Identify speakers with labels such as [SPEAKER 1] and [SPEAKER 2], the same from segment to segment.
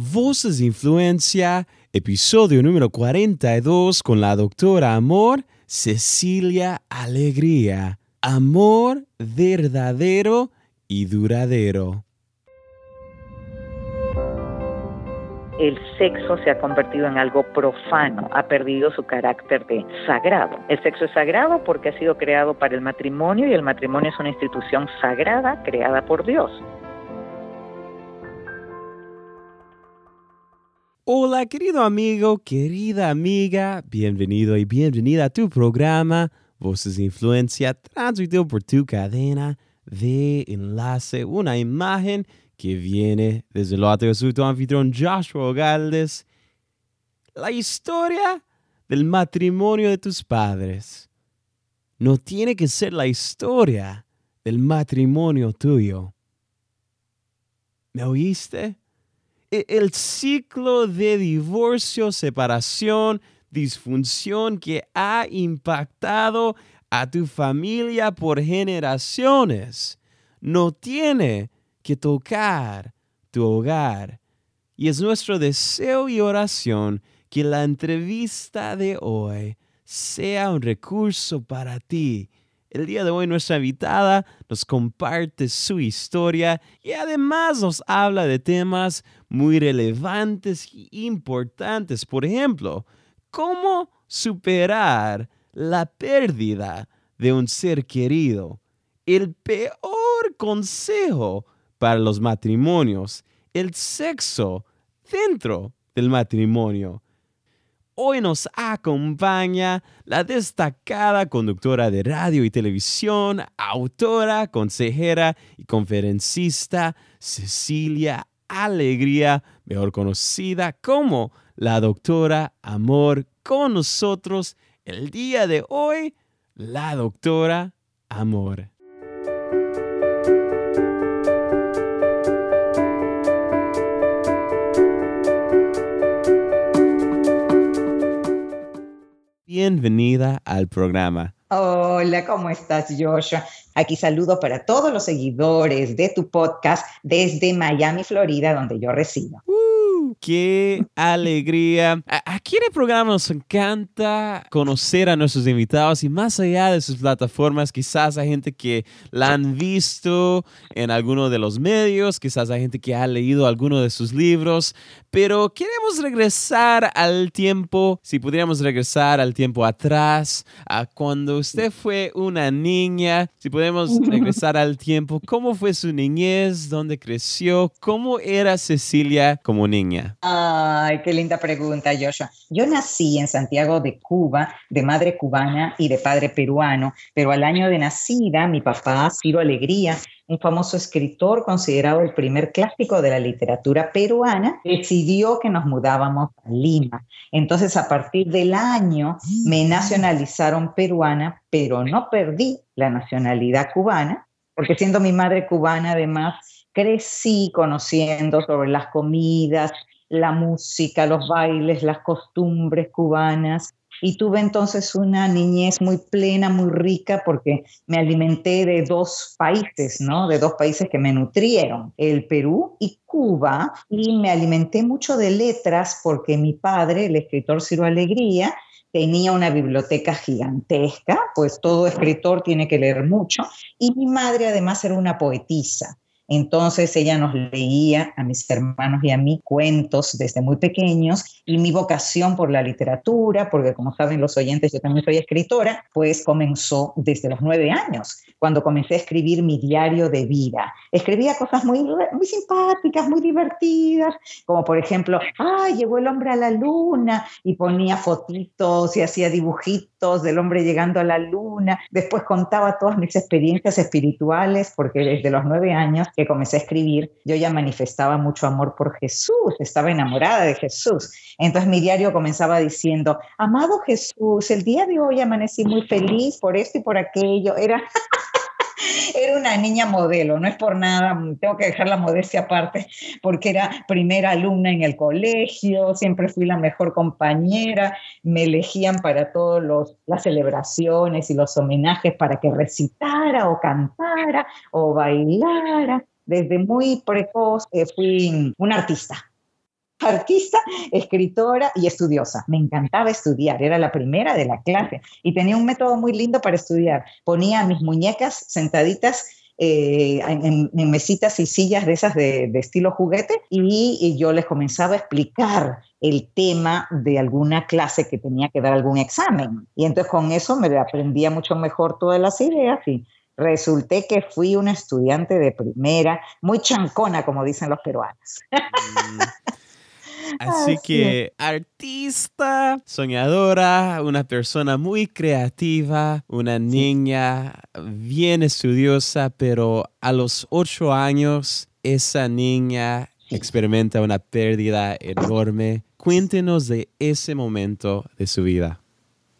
[SPEAKER 1] Voces de Influencia, episodio número 42 con la doctora Amor, Cecilia Alegría. Amor verdadero y duradero.
[SPEAKER 2] el sexo se ha convertido en algo profano, ha perdido su carácter de sagrado. El sexo es sagrado porque ha sido creado para el matrimonio y el matrimonio es una institución sagrada creada por Dios.
[SPEAKER 1] Hola querido amigo, querida amiga, bienvenido y bienvenida a tu programa Voces de Influencia, transmitido por tu cadena de enlace, una imagen que viene desde el otro de tu anfitrión Joshua Galdes, la historia del matrimonio de tus padres. No tiene que ser la historia del matrimonio tuyo. ¿Me oíste? E-, el ciclo de divorcio, separación, disfunción que ha impactado a tu familia por generaciones no tiene que tocar tu hogar. Y es nuestro deseo y oración que la entrevista de hoy sea un recurso para ti el día de hoy nuestra invitada nos comparte su historia y además nos habla de temas muy relevantes y importantes. Por ejemplo, cómo superar la pérdida de un ser querido. El peor consejo para los matrimonios, el sexo dentro del matrimonio. Hoy nos acompaña la destacada conductora de radio y televisión, autora, consejera y conferencista Cecilia Alegría, mejor conocida como la doctora Amor, con nosotros el día de hoy, la doctora Amor. Bienvenida al programa.
[SPEAKER 2] Hola, ¿cómo estás, Joshua? Aquí saludo para todos los seguidores de tu podcast desde Miami, Florida, donde yo resido.
[SPEAKER 1] Uh, ¡Qué alegría! Aquí en el programa nos encanta conocer a nuestros invitados y más allá de sus plataformas, quizás hay gente que la han visto en alguno de los medios, quizás hay gente que ha leído alguno de sus libros, pero queremos regresar al tiempo, si pudiéramos regresar al tiempo atrás, a cuando usted fue una niña, si podemos regresar al tiempo, ¿cómo fue su niñez? ¿Dónde creció? ¿Cómo era Cecilia como niña?
[SPEAKER 2] Ay, qué linda pregunta, Joshua. Yo nací en Santiago de Cuba, de madre cubana y de padre peruano, pero al año de nacida, mi papá, Ciro Alegría, un famoso escritor considerado el primer clásico de la literatura peruana, decidió que nos mudábamos a Lima. Entonces, a partir del año, me nacionalizaron peruana, pero no perdí la nacionalidad cubana, porque siendo mi madre cubana, además, crecí conociendo sobre las comidas, la música, los bailes, las costumbres cubanas, y tuve entonces una niñez muy plena, muy rica, porque me alimenté de dos países, ¿no? De dos países que me nutrieron, el Perú y Cuba, y me alimenté mucho de letras porque mi padre, el escritor Ciro Alegría, tenía una biblioteca gigantesca, pues todo escritor tiene que leer mucho, y mi madre además era una poetisa. Entonces ella nos leía a mis hermanos y a mí cuentos desde muy pequeños y mi vocación por la literatura, porque como saben los oyentes, yo también soy escritora, pues comenzó desde los nueve años, cuando comencé a escribir mi diario de vida. Escribía cosas muy, muy simpáticas, muy divertidas, como por ejemplo, ¡ay, llegó el hombre a la luna! Y ponía fotitos y hacía dibujitos del hombre llegando a la luna. Después contaba todas mis experiencias espirituales, porque desde los nueve años que comencé a escribir, yo ya manifestaba mucho amor por Jesús, estaba enamorada de Jesús. Entonces mi diario comenzaba diciendo, amado Jesús, el día de hoy amanecí muy feliz por esto y por aquello. Era... era una niña modelo, no es por nada, tengo que dejar la modestia aparte, porque era primera alumna en el colegio, siempre fui la mejor compañera, me elegían para todas las celebraciones y los homenajes para que recitara o cantara o bailara. Desde muy precoz eh, fui una artista. Artista, escritora y estudiosa. Me encantaba estudiar, era la primera de la clase y tenía un método muy lindo para estudiar. Ponía mis muñecas sentaditas eh, en, mesitas y sillas de esas de, estilo juguete y, yo les comenzaba a explicar el tema de alguna clase que tenía que dar algún examen. Y entonces con eso me aprendía mucho mejor todas las ideas y resulté que fui una estudiante de primera, muy chancona, como dicen los peruanos. Mm.
[SPEAKER 1] Así que artista, soñadora, una persona muy creativa, una niña bien estudiosa, pero a los ocho años esa niña experimenta una pérdida enorme. Cuéntenos de ese momento de su vida.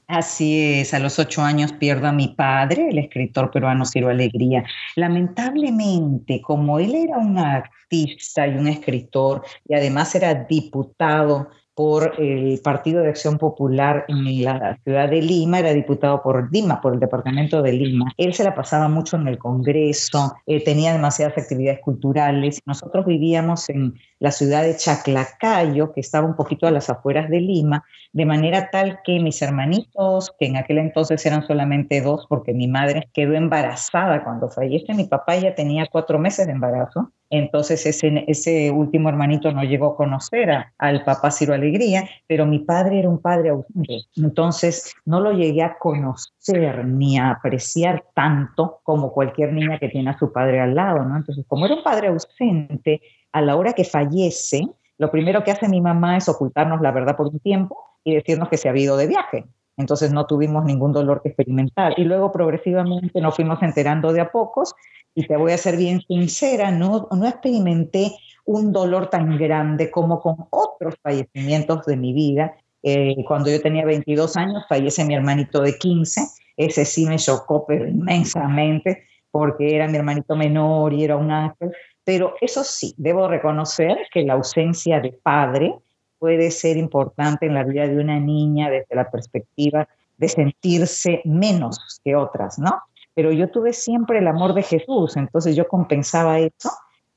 [SPEAKER 2] Así es, a los ocho años pierdo a mi padre, el escritor peruano Ciro Alegría. Lamentablemente, como él era un artista y un escritor y además era diputado por el Partido de Acción Popular en la ciudad de Lima, era diputado por Lima, por el departamento de Lima. Él se la pasaba mucho en el Congreso, eh, tenía demasiadas actividades culturales. Nosotros vivíamos en la ciudad de Chaclacayo, que estaba un poquito a las afueras de Lima, de manera tal que mis hermanitos, que en aquel entonces eran solamente dos, porque mi madre quedó embarazada cuando fallece, mi papá ya tenía cuatro meses de embarazo, entonces ese, último hermanito no llegó a conocer al papá Ciro Alegría, pero mi padre era un padre ausente, entonces no lo llegué a conocer ni a apreciar tanto como cualquier niña que tiene a su padre al lado, ¿no? Entonces, como era un padre ausente, a la hora que fallece, lo primero que hace mi mamá es ocultarnos la verdad por un tiempo y decirnos que se ha ido de viaje. Entonces no tuvimos ningún dolor que experimentar. Y luego progresivamente nos fuimos enterando de a pocos. Y te voy a ser bien sincera, no, no experimenté un dolor tan grande como con otros fallecimientos de mi vida. Eh, cuando yo tenía 22 años, fallece mi hermanito de 15. Ese sí me chocó pero inmensamente porque era mi hermanito menor y era un ángel. Pero eso sí, debo reconocer que la ausencia de padre puede ser importante en la vida de una niña desde la perspectiva de sentirse menos que otras, ¿no? Pero yo tuve siempre el amor de Jesús, entonces yo compensaba eso,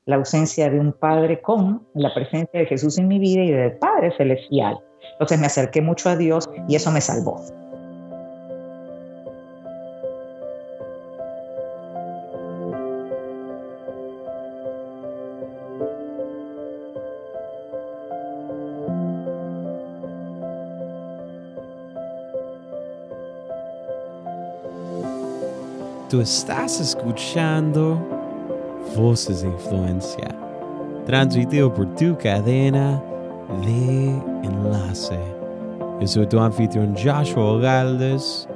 [SPEAKER 2] la ausencia de un padre con la presencia de Jesús en mi vida y del Padre Celestial. Entonces me acerqué mucho a Dios y eso me salvó.
[SPEAKER 1] Tú estás escuchando Voces de Influencia, transmitido por tu cadena de enlace. Yo soy tu anfitrión Joshua Galdes.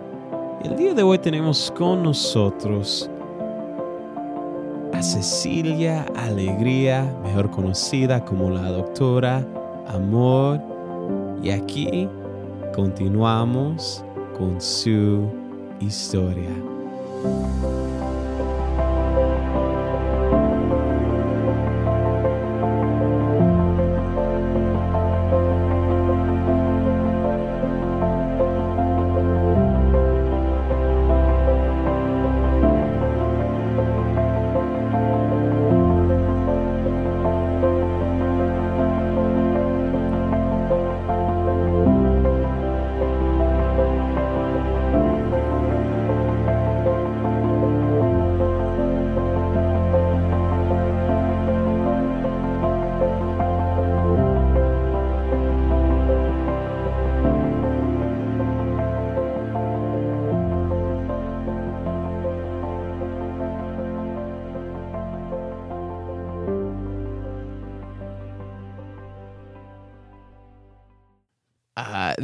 [SPEAKER 1] El día de hoy tenemos con nosotros a Cecilia Alegría, mejor conocida como la doctora Amor. Y aquí continuamos con su historia. Thank you.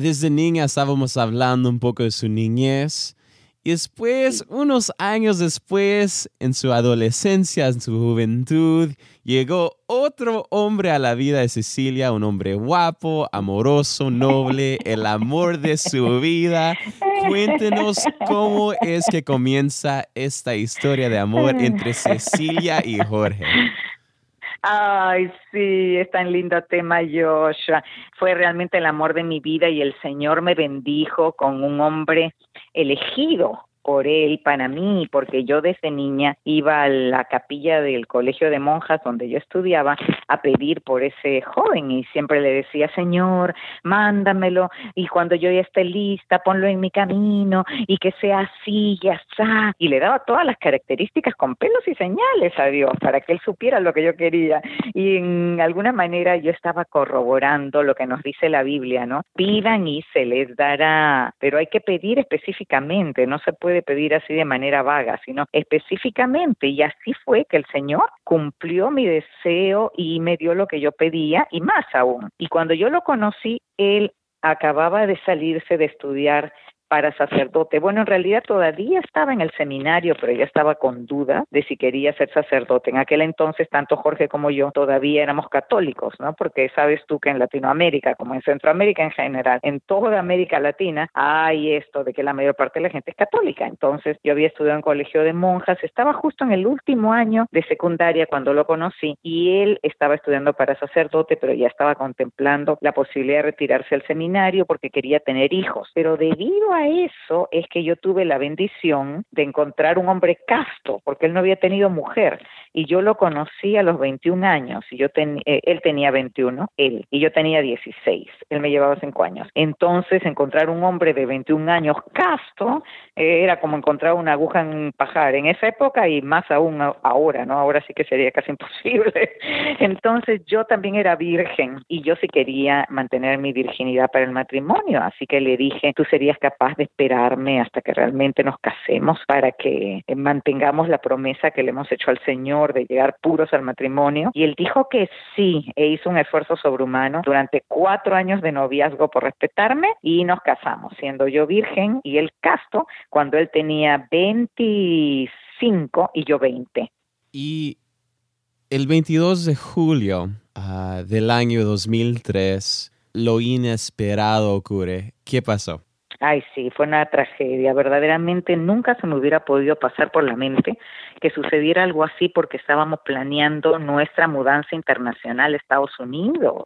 [SPEAKER 1] Desde niña estábamos hablando un poco de su niñez. Y después, unos años después, en su adolescencia, en su juventud, llegó otro hombre a la vida de Cecilia, un hombre guapo, amoroso, noble, el amor de su vida. Cuéntenos cómo es que comienza esta historia de amor entre Cecilia y Jorge.
[SPEAKER 2] Ay, sí, es tan lindo tema, Joshua. Fue realmente el amor de mi vida y el Señor me bendijo con un hombre elegido
[SPEAKER 3] por él para mí, porque yo desde niña iba a la capilla del colegio de monjas donde yo estudiaba a pedir por ese joven y siempre le decía, Señor, mándamelo y cuando yo ya esté lista, ponlo en mi camino y que sea así y así. Y le daba todas las características con pelos y señales a Dios para que él supiera lo que yo quería. Y en alguna manera yo estaba corroborando lo que nos dice la Biblia, ¿no? Pidan y se les dará, pero hay que pedir específicamente, no se puede pedir así de manera vaga, sino específicamente. Y así fue que el Señor cumplió mi deseo y me dio lo que yo pedía y más aún. Y cuando yo lo conocí, Él acababa de salirse de estudiar para sacerdote. Bueno, en realidad todavía estaba en el seminario, pero ya estaba con duda de si quería ser sacerdote. En aquel entonces, tanto Jorge como yo todavía éramos católicos, ¿no? Porque sabes tú que en Latinoamérica, como en Centroamérica en general, en toda América Latina, hay esto de que la mayor parte de la gente es católica. Entonces, yo había estudiado en colegio de monjas, estaba justo en el último año de secundaria cuando lo conocí y él estaba estudiando para sacerdote, pero ya estaba contemplando la posibilidad de retirarse al seminario porque quería tener hijos. Pero debido a eso es que yo tuve la bendición de encontrar un hombre casto, porque él no había tenido mujer, y yo lo conocí a los 21 años, y yo eh, él tenía 21, él, y yo tenía 16, él me llevaba 5 años. Entonces, encontrar un hombre de 21 años casto eh, era como encontrar una aguja en un pajar en esa época y más aún ahora, ¿no? Ahora sí que sería casi imposible. Entonces, yo también era virgen y yo sí quería mantener mi virginidad para el matrimonio, así que le dije, tú serías capaz de esperarme hasta que realmente nos casemos para que eh, mantengamos la promesa que le hemos hecho al Señor de llegar puros al matrimonio. Y él dijo que sí, e hizo un esfuerzo sobrehumano durante cuatro años de noviazgo por respetarme y nos casamos, siendo yo virgen y él casto cuando él tenía 25 y yo 20.
[SPEAKER 1] Y el 22 de julio ah, del año 2003, lo inesperado ocurre. ¿Qué pasó?
[SPEAKER 3] Ay, sí, fue una tragedia. Verdaderamente nunca se me hubiera podido pasar por la mente que sucediera algo así porque estábamos planeando nuestra mudanza internacional a Estados Unidos.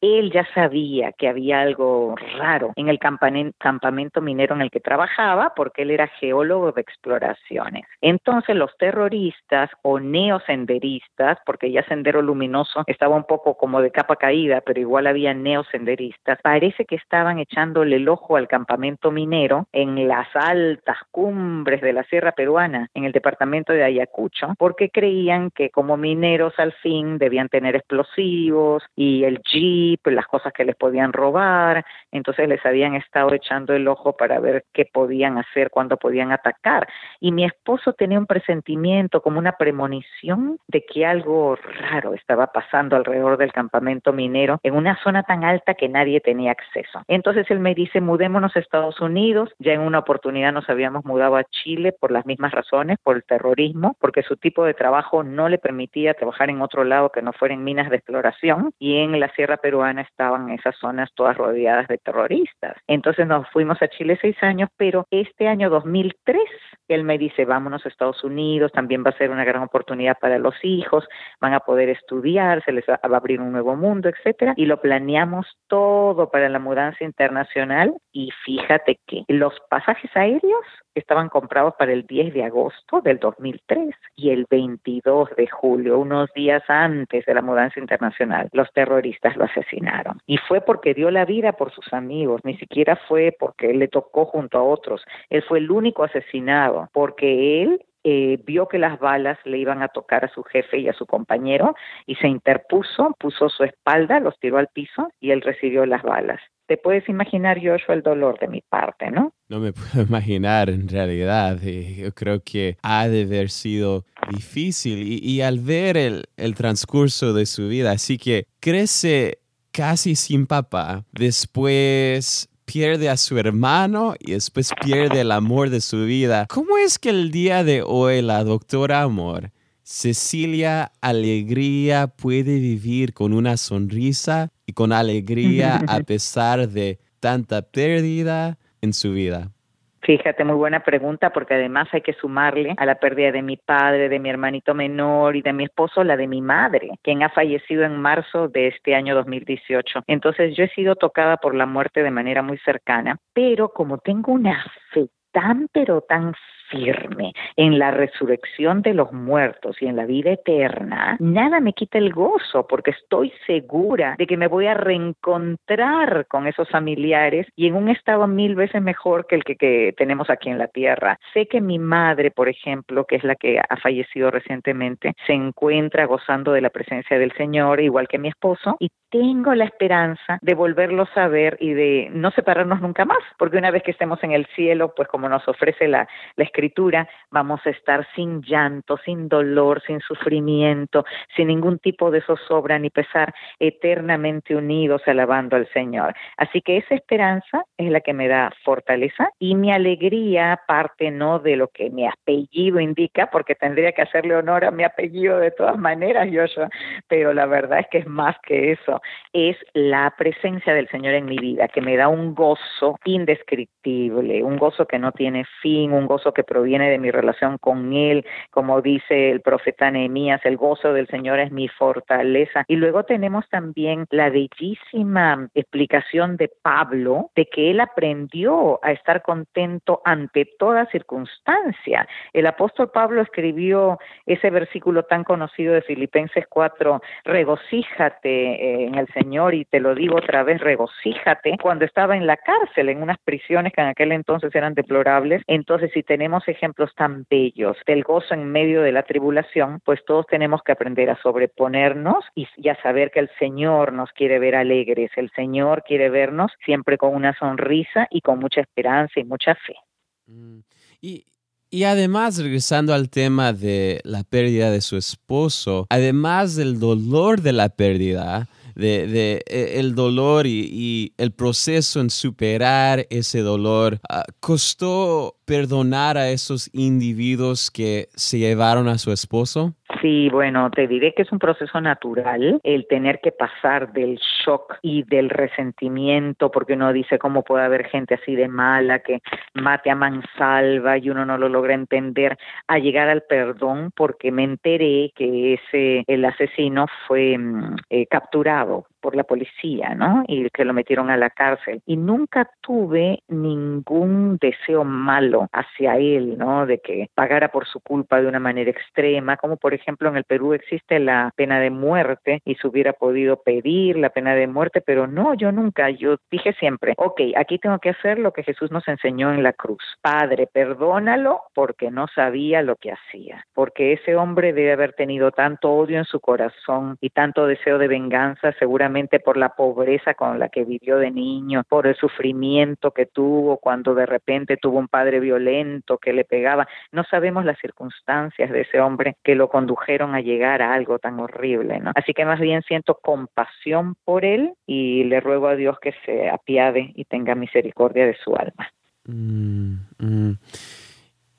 [SPEAKER 3] Él ya sabía que había algo raro en el campamento minero en el que trabajaba porque él era geólogo de exploraciones. Entonces los terroristas o neosenderistas, porque ya Sendero Luminoso estaba un poco como de capa caída, pero igual había neosenderistas, parece que estaban echándole el ojo al campamento minero en las altas cumbres de la Sierra Peruana, en el departamento de Ayacucho, porque creían que como mineros al fin debían tener explosivos y el jeep, las cosas que les podían robar, entonces les habían estado echando el ojo para ver qué podían hacer, cuándo podían atacar. Y mi esposo tenía un presentimiento, como una premonición de que algo raro estaba pasando alrededor del campamento minero en una zona tan alta que nadie tenía acceso. Entonces él me dice, mudémonos a Estados Unidos, ya en una oportunidad nos habíamos mudado a Chile por las mismas razones, por el terrorismo, porque su tipo de trabajo no le permitía trabajar en otro lado que no fuera en minas de exploración y en la sierra peruana estaban esas zonas todas rodeadas de terroristas. Entonces nos fuimos a Chile seis años, pero este año 2003 él me dice, vámonos a Estados Unidos, también va a ser una gran oportunidad para los hijos, van a poder estudiar, se les va a abrir un nuevo mundo, etcétera, y lo planeamos todo para la mudanza internacional y fíjate que los pasajes aéreos estaban comprados para el 10 de agosto del 2003 y el 22 de julio, unos días antes de la mudanza internacional, los terroristas lo asesinaron. Y fue porque dio la vida por sus amigos, ni siquiera fue porque le tocó junto a otros. Él fue el único asesinado porque él eh, vio que las balas le iban a tocar a su jefe y a su compañero y se interpuso, puso su espalda, los tiró al piso y él recibió las balas. Te puedes imaginar, Joshua, el dolor de mi parte, ¿no?
[SPEAKER 1] No me puedo imaginar en realidad. Yo creo que ha de haber sido difícil y, al ver el, el transcurso de su vida, así que crece casi sin papá, después pierde a su hermano y después pierde el amor de su vida. ¿Cómo es que el día de hoy la doctora Amor, Cecilia Alegría, puede vivir con una sonrisa y con alegría a pesar de tanta pérdida en su vida?
[SPEAKER 3] Fíjate, muy buena pregunta, porque además hay que sumarle a la pérdida de mi padre, de mi hermanito menor y de mi esposo, la de mi madre, quien ha fallecido en marzo de este año 2018. Entonces yo he sido tocada por la muerte de manera muy cercana, pero como tengo una fe tan pero tan firme en la resurrección de los muertos y en la vida eterna, nada me quita el gozo porque estoy segura de que me voy a reencontrar con esos familiares y en un estado mil veces mejor que el que, que tenemos aquí en la tierra. Sé que mi madre, por ejemplo, que es la que ha fallecido recientemente, se encuentra gozando de la presencia del Señor, igual que mi esposo, y tengo la esperanza de volverlos a ver y de no separarnos nunca más, porque una vez que estemos en el cielo, pues como nos ofrece la, la escritura, vamos a estar sin llanto, sin dolor, sin sufrimiento, sin ningún tipo de zozobra ni pesar, eternamente unidos alabando al Señor. Así que esa esperanza es la que me da fortaleza y mi alegría parte no de lo que mi apellido indica, porque tendría que hacerle honor a mi apellido de todas maneras, Joshua, pero la verdad es que es más que eso, es la presencia del Señor en mi vida, que me da un gozo indescriptible, un gozo que no tiene fin, un gozo que proviene de mi relación con Él, como dice el profeta Nehemías, el gozo del Señor es mi fortaleza. Y luego tenemos también la bellísima explicación de Pablo de que él aprendió a estar contento ante toda circunstancia. El apóstol Pablo escribió ese versículo tan conocido de Filipenses 4, regocíjate eh, en el Señor y te lo digo otra vez, regocíjate, cuando estaba en la cárcel, en unas prisiones que en aquel entonces eran deplorables. Entonces, si ejemplos tan bellos del gozo en medio de la tribulación, pues todos tenemos que aprender a sobreponernos y, a saber que el Señor nos quiere ver alegres, el Señor quiere vernos siempre con una sonrisa y con mucha esperanza y mucha fe.
[SPEAKER 1] Mm. Y, y además, regresando al tema de la pérdida de su esposo, además del dolor de la pérdida, de, e, el dolor y, el proceso en superar ese dolor, ah, ¿costó perdonar a esos individuos que se llevaron a su esposo?
[SPEAKER 3] Sí, bueno, te diré que es un proceso natural el tener que pasar del shock y del resentimiento, porque uno dice cómo puede haber gente así de mala que mate a mansalva y uno no lo logra entender, a llegar al perdón, porque me enteré que ese el asesino fue mm, eh, capturado Chicago por la policía, ¿no? Y que lo metieron a la cárcel. Y nunca tuve ningún deseo malo hacia él, ¿no? De que pagara por su culpa de una manera extrema, como por ejemplo en el Perú existe la pena de muerte y se hubiera podido pedir la pena de muerte, pero no, yo nunca, yo dije siempre, ok, aquí tengo que hacer lo que Jesús nos enseñó en la cruz. Padre, perdónalo porque no sabía lo que hacía, porque ese hombre debe haber tenido tanto odio en su corazón y tanto deseo de venganza, seguramente por la pobreza con la que vivió de niño, por el sufrimiento que tuvo cuando de repente tuvo un padre violento que le pegaba. No sabemos las circunstancias de ese hombre que lo condujeron a llegar a algo tan horrible, ¿no? Así que más bien siento compasión por él y le ruego a Dios que se apiade y tenga misericordia de su alma. Mm,
[SPEAKER 1] mm.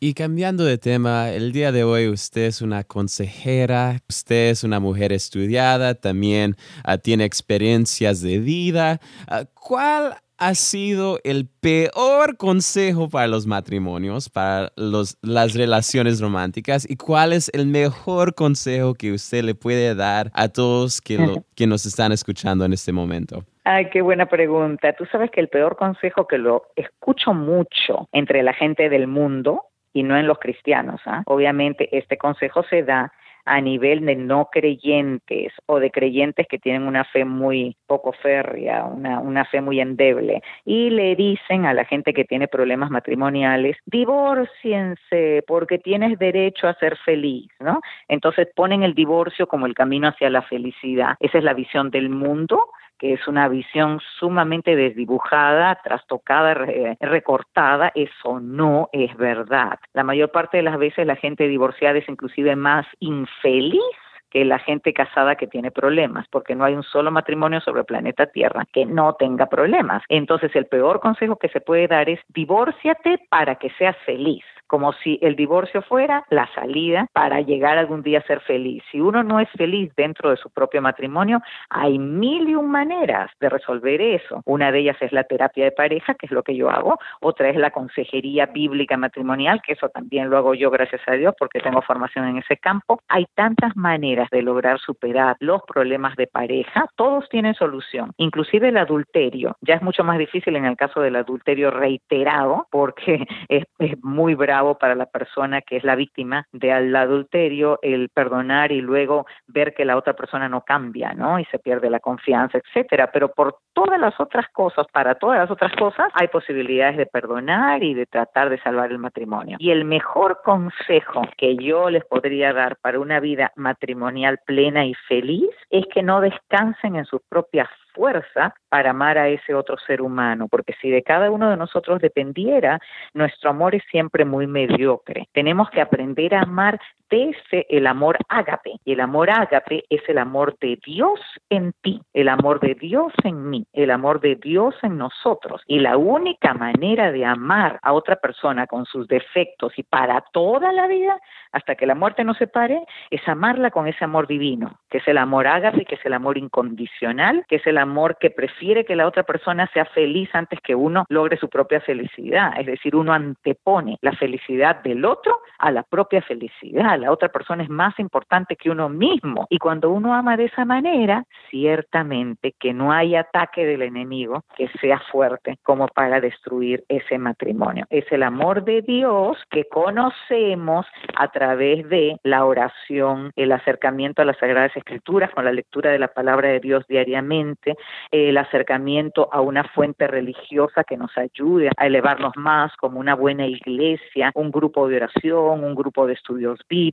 [SPEAKER 1] Y cambiando de tema, el día de hoy usted es una consejera, usted es una mujer estudiada, también ah, tiene experiencias de vida. Ah, ¿Cuál ha sido el peor consejo para los matrimonios, para los, las relaciones románticas? ¿Y cuál es el mejor consejo que usted le puede dar a todos que, que nos están escuchando en este momento?
[SPEAKER 3] Ay, qué buena pregunta. Tú sabes que el peor consejo que lo escucho mucho entre la gente del mundo y no en los cristianos. ¿ah? Obviamente este consejo se da a nivel de no creyentes o de creyentes que tienen una fe muy poco férrea, una, una fe muy endeble, y le dicen a la gente que tiene problemas matrimoniales, divórciense porque tienes derecho a ser feliz, ¿no? Entonces ponen el divorcio como el camino hacia la felicidad. Esa es la visión del mundo que es una visión sumamente desdibujada, trastocada, recortada, eso no es verdad. La mayor parte de las veces la gente divorciada es inclusive más infeliz que la gente casada que tiene problemas, porque no hay un solo matrimonio sobre el planeta Tierra que no tenga problemas. Entonces, el peor consejo que se puede dar es divórciate para que seas feliz como si el divorcio fuera la salida para llegar algún día a ser feliz. Si uno no es feliz dentro de su propio matrimonio, hay mil y un maneras de resolver eso. Una de ellas es la terapia de pareja, que es lo que yo hago, otra es la consejería bíblica matrimonial, que eso también lo hago yo gracias a Dios porque tengo formación en ese campo. Hay tantas maneras de lograr superar los problemas de pareja, todos tienen solución, inclusive el adulterio. Ya es mucho más difícil en el caso del adulterio reiterado porque es, muy bravo para la persona que es la víctima del adulterio el perdonar y luego ver que la otra persona no cambia, ¿no? Y se pierde la confianza, etcétera. Pero por todas las otras cosas, para todas las otras cosas, hay posibilidades de perdonar y de tratar de salvar el matrimonio. Y el mejor consejo que yo les podría dar para una vida matrimonial plena y feliz es que no descansen en sus propias fuerza para amar a ese otro ser humano, porque si de cada uno de nosotros dependiera, nuestro amor es siempre muy mediocre. Tenemos que aprender a amar el amor ágape, y el amor ágape es el amor de Dios en ti, el amor de Dios en mí, el amor de Dios en nosotros. Y la única manera de amar a otra persona con sus defectos y para toda la vida, hasta que la muerte nos separe, es amarla con ese amor divino, que es el amor ágape, que es el amor incondicional, que es el amor que prefiere que la otra persona sea feliz antes que uno logre su propia felicidad. Es decir, uno antepone la felicidad del otro a la propia felicidad. La otra persona es más importante que uno mismo. Y cuando uno ama de esa manera, ciertamente que no hay ataque del enemigo que sea fuerte como para destruir ese matrimonio. Es el amor de Dios que conocemos a través de la oración, el acercamiento a las Sagradas Escrituras con la lectura de la palabra de Dios diariamente, el acercamiento a una fuente religiosa que nos ayude a elevarnos más como una buena iglesia, un grupo de oración, un grupo de estudios bíblicos,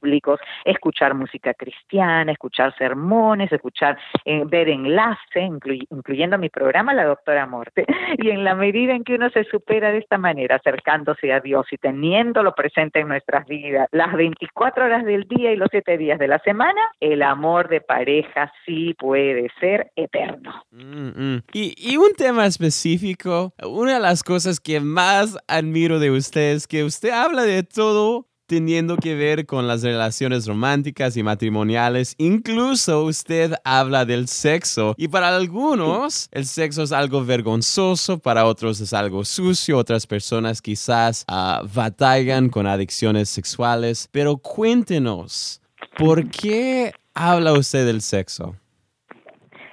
[SPEAKER 3] escuchar música cristiana, escuchar sermones, escuchar, eh, ver enlace, incluyendo mi programa La Doctora Morte. Y en la medida en que uno se supera de esta manera, acercándose a Dios y teniéndolo presente en nuestras vidas, las 24 horas del día y los 7 días de la semana, el amor de pareja sí puede ser eterno.
[SPEAKER 1] Mm, mm. Y, y, un tema específico, una de las cosas que más admiro de usted es que usted habla de todo teniendo que ver con las relaciones románticas y matrimoniales. Incluso usted habla del sexo. Y para algunos el sexo es algo vergonzoso, para otros es algo sucio, otras personas quizás uh, batallan con adicciones sexuales. Pero cuéntenos, ¿por qué habla usted del sexo?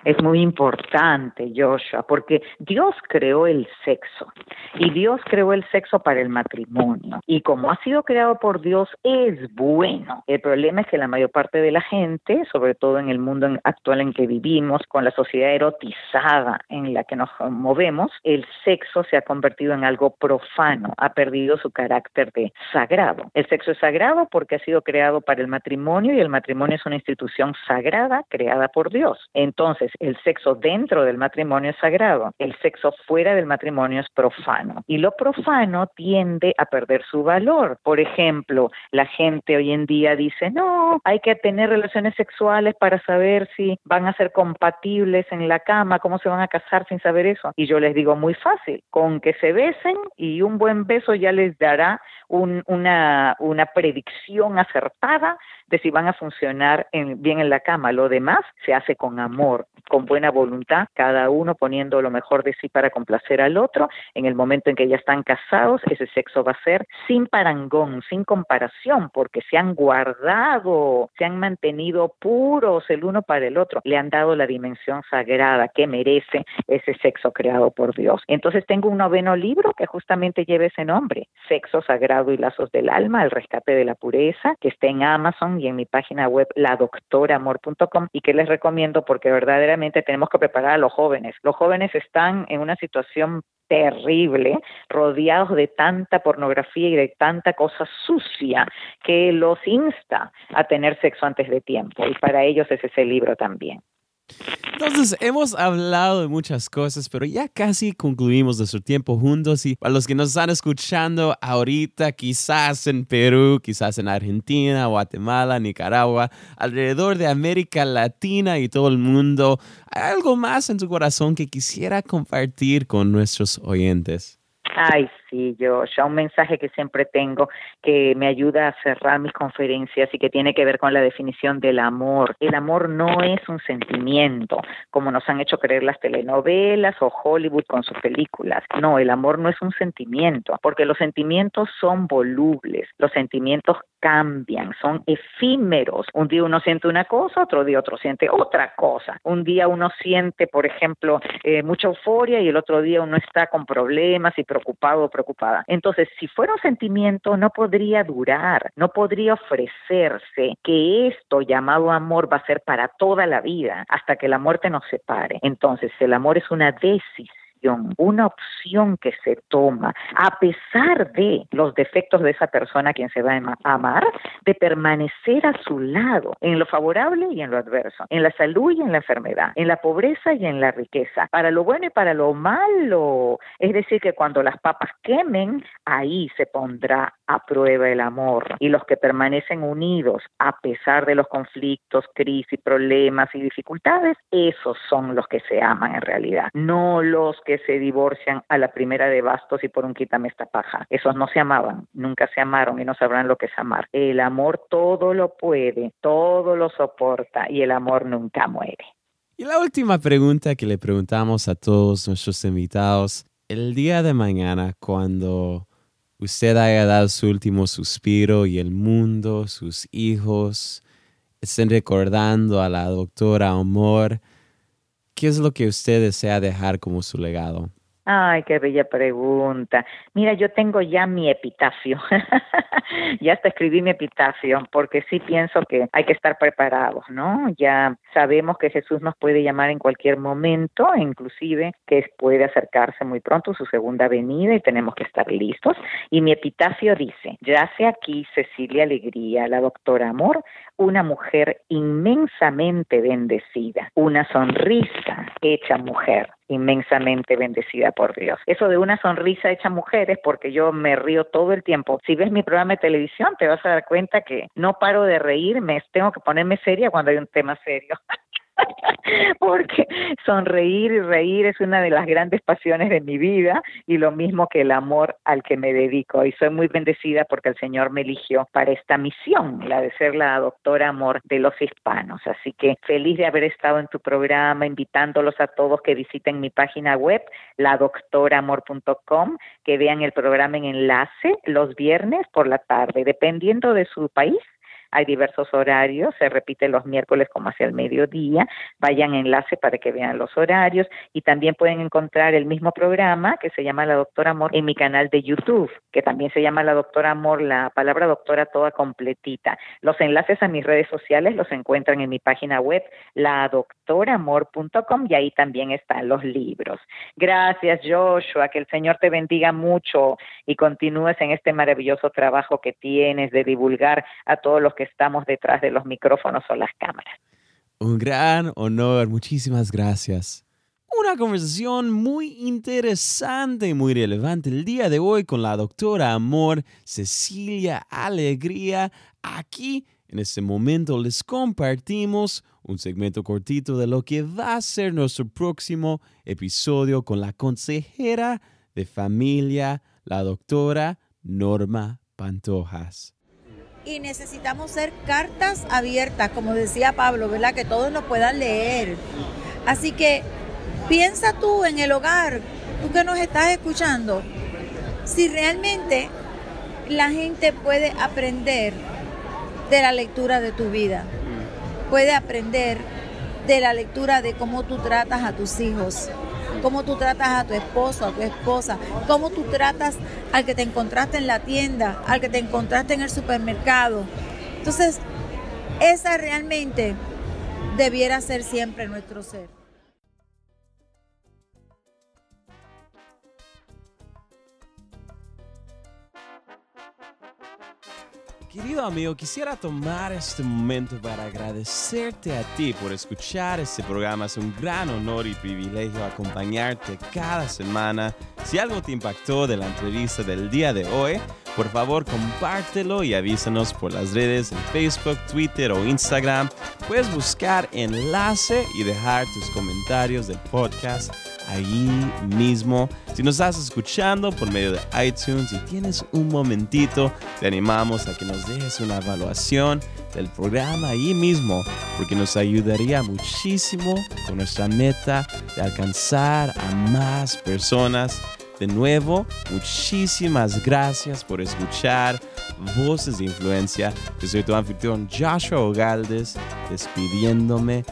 [SPEAKER 3] Es muy importante, Joshua, porque Dios creó el sexo y Dios creó el sexo para el matrimonio. Y como ha sido creado por Dios, es bueno. El problema es que la mayor parte de la gente, sobre todo en el mundo actual en que vivimos, con la sociedad erotizada en la que nos movemos, el sexo se ha convertido en algo profano, ha perdido su carácter de sagrado. El sexo es sagrado porque ha sido creado para el matrimonio y el matrimonio es una institución sagrada creada por Dios. Entonces, el sexo dentro del matrimonio es sagrado, el sexo fuera del matrimonio es profano. Y lo profano tiende a perder su valor. Por ejemplo, la gente hoy en día dice, no, hay que tener relaciones sexuales para saber si van a ser compatibles en la cama, cómo se van a casar sin saber eso. Y yo les digo, muy fácil, con que se besen y un buen beso ya les dará una, una predicción acertada si van a funcionar bien en la cama. Lo demás se hace con amor, con buena voluntad, cada uno poniendo lo mejor de sí para complacer al otro. En el momento en que ya están casados, ese sexo va a ser sin parangón, sin comparación, porque se han guardado, se han mantenido puros el uno para el otro, le han dado la dimensión sagrada que merece ese sexo creado por Dios. Entonces tengo un noveno libro que justamente lleva ese nombre, Sexo Sagrado y Lazos del Alma, el rescate de la pureza, que está en Amazon y en mi página web ladoctoramor.com y que les recomiendo porque verdaderamente tenemos que preparar a los jóvenes. Los jóvenes están en una situación terrible, rodeados de tanta pornografía y de tanta cosa sucia que los insta a tener sexo antes de tiempo. Y para ellos es ese libro también.
[SPEAKER 1] Entonces, hemos hablado de muchas cosas, pero ya casi concluimos nuestro tiempo juntos y para los que nos están escuchando ahorita, quizás en Perú, quizás en Argentina, Guatemala, Nicaragua, alrededor de América Latina y todo el mundo, ¿hay algo más en tu corazón que quisiera compartir con nuestros oyentes?
[SPEAKER 3] Ay, yo ya un mensaje que siempre tengo que me ayuda a cerrar mis conferencias y que tiene que ver con la definición del amor. El amor no es un sentimiento, como nos han hecho creer las telenovelas o Hollywood con sus películas. No, el amor no es un sentimiento, porque los sentimientos son volubles, los sentimientos cambian, son efímeros. Un día uno siente una cosa, otro día otro siente otra cosa. Un día uno siente, por ejemplo, eh, mucha euforia y el otro día uno está con problemas y preocupado Entonces, si fuera un sentimiento, no podría durar, no podría ofrecerse que esto llamado amor va a ser para toda la vida, hasta que la muerte nos separe. Entonces, el amor es una decisión una opción que se toma, a pesar de los defectos de esa persona a quien se va a amar, de permanecer a su lado, en lo favorable y en lo adverso, en la salud y en la enfermedad, en la pobreza y en la riqueza, para lo bueno y para lo malo. Es decir, que cuando las papas quemen, ahí se pondrá a prueba el amor. Y los que permanecen unidos a pesar de los conflictos, crisis, problemas y dificultades, esos son los que se aman en realidad, no los que se divorcian a la primera de bastos y por un quítame esta paja. Esos no se amaban, nunca se amaron y no sabrán lo que es amar. El amor todo lo puede, todo lo soporta y el amor nunca muere.
[SPEAKER 1] Y la última pregunta que le preguntamos a todos nuestros invitados, el día de mañana cuando usted haya dado su último suspiro y el mundo, sus hijos, estén recordando a la doctora Amor, ¿qué es lo que usted desea dejar como su legado?
[SPEAKER 3] Ay, qué bella pregunta. Mira, yo tengo ya mi epitafio. ya hasta escribí mi epitafio, porque sí pienso que hay que estar preparados, ¿no? Ya sabemos que Jesús nos puede llamar en cualquier momento, inclusive que puede acercarse muy pronto su segunda venida y tenemos que estar listos. Y mi epitafio dice, ya sea aquí Cecilia Alegría, la doctora Amor, una mujer inmensamente bendecida, una sonrisa hecha mujer inmensamente bendecida por Dios. Eso de una sonrisa hecha mujer es porque yo me río todo el tiempo. Si ves mi programa de televisión te vas a dar cuenta que no paro de reírme, tengo que ponerme seria cuando hay un tema serio. porque sonreír y reír es una de las grandes pasiones de mi vida y lo mismo que el amor al que me dedico. Y soy muy bendecida porque el Señor me eligió para esta misión, la de ser la doctora amor de los hispanos. Así que feliz de haber estado en tu programa, invitándolos a todos que visiten mi página web, ladoctoramor.com, que vean el programa en enlace los viernes por la tarde, dependiendo de su país hay diversos horarios, se repite los miércoles como hacia el mediodía. Vayan enlace para que vean los horarios y también pueden encontrar el mismo programa que se llama La Doctora Amor en mi canal de YouTube, que también se llama La Doctora Amor, la palabra doctora toda completita. Los enlaces a mis redes sociales los encuentran en mi página web, ladoctoramor.com y ahí también están los libros. Gracias, Joshua, que el Señor te bendiga mucho y continúes en este maravilloso trabajo que tienes de divulgar a todos los que estamos detrás de los micrófonos o las cámaras.
[SPEAKER 1] Un gran honor, muchísimas gracias. Una conversación muy interesante y muy relevante el día de hoy con la doctora Amor Cecilia Alegría. Aquí, en este momento, les compartimos un segmento cortito de lo que va a ser nuestro próximo episodio con la consejera de familia, la doctora Norma Pantojas
[SPEAKER 4] y necesitamos ser cartas abiertas, como decía Pablo, ¿verdad? Que todos nos puedan leer. Así que piensa tú en el hogar, tú que nos estás escuchando, si realmente la gente puede aprender de la lectura de tu vida, puede aprender de la lectura de cómo tú tratas a tus hijos, cómo tú tratas a tu esposo, a tu esposa, cómo tú tratas al que te encontraste en la tienda, al que te encontraste en el supermercado. Entonces, esa realmente debiera ser siempre nuestro ser.
[SPEAKER 1] Querido amigo, quisiera tomar este momento para agradecerte a ti por escuchar este programa. Es un gran honor y privilegio acompañarte cada semana. Si algo te impactó de la entrevista del día de hoy, por favor compártelo y avísanos por las redes en Facebook, Twitter o Instagram. Puedes buscar enlace y dejar tus comentarios del podcast ahí mismo. Si nos estás escuchando por medio de iTunes y tienes un momentito, te animamos a que nos dejes una evaluación del programa ahí mismo, porque nos ayudaría muchísimo con nuestra meta de alcanzar a más personas. De nuevo, muchísimas gracias por escuchar Voces de Influencia. Yo soy tu anfitrión Joshua Ogaldes, despidiéndome.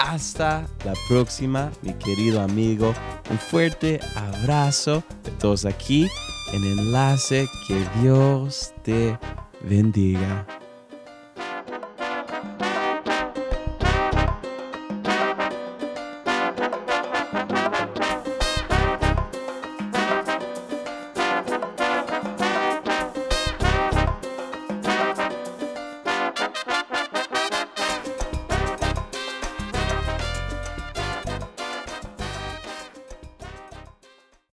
[SPEAKER 1] Hasta la próxima, mi querido amigo. Un fuerte abrazo de todos aquí en Enlace. Que Dios te bendiga.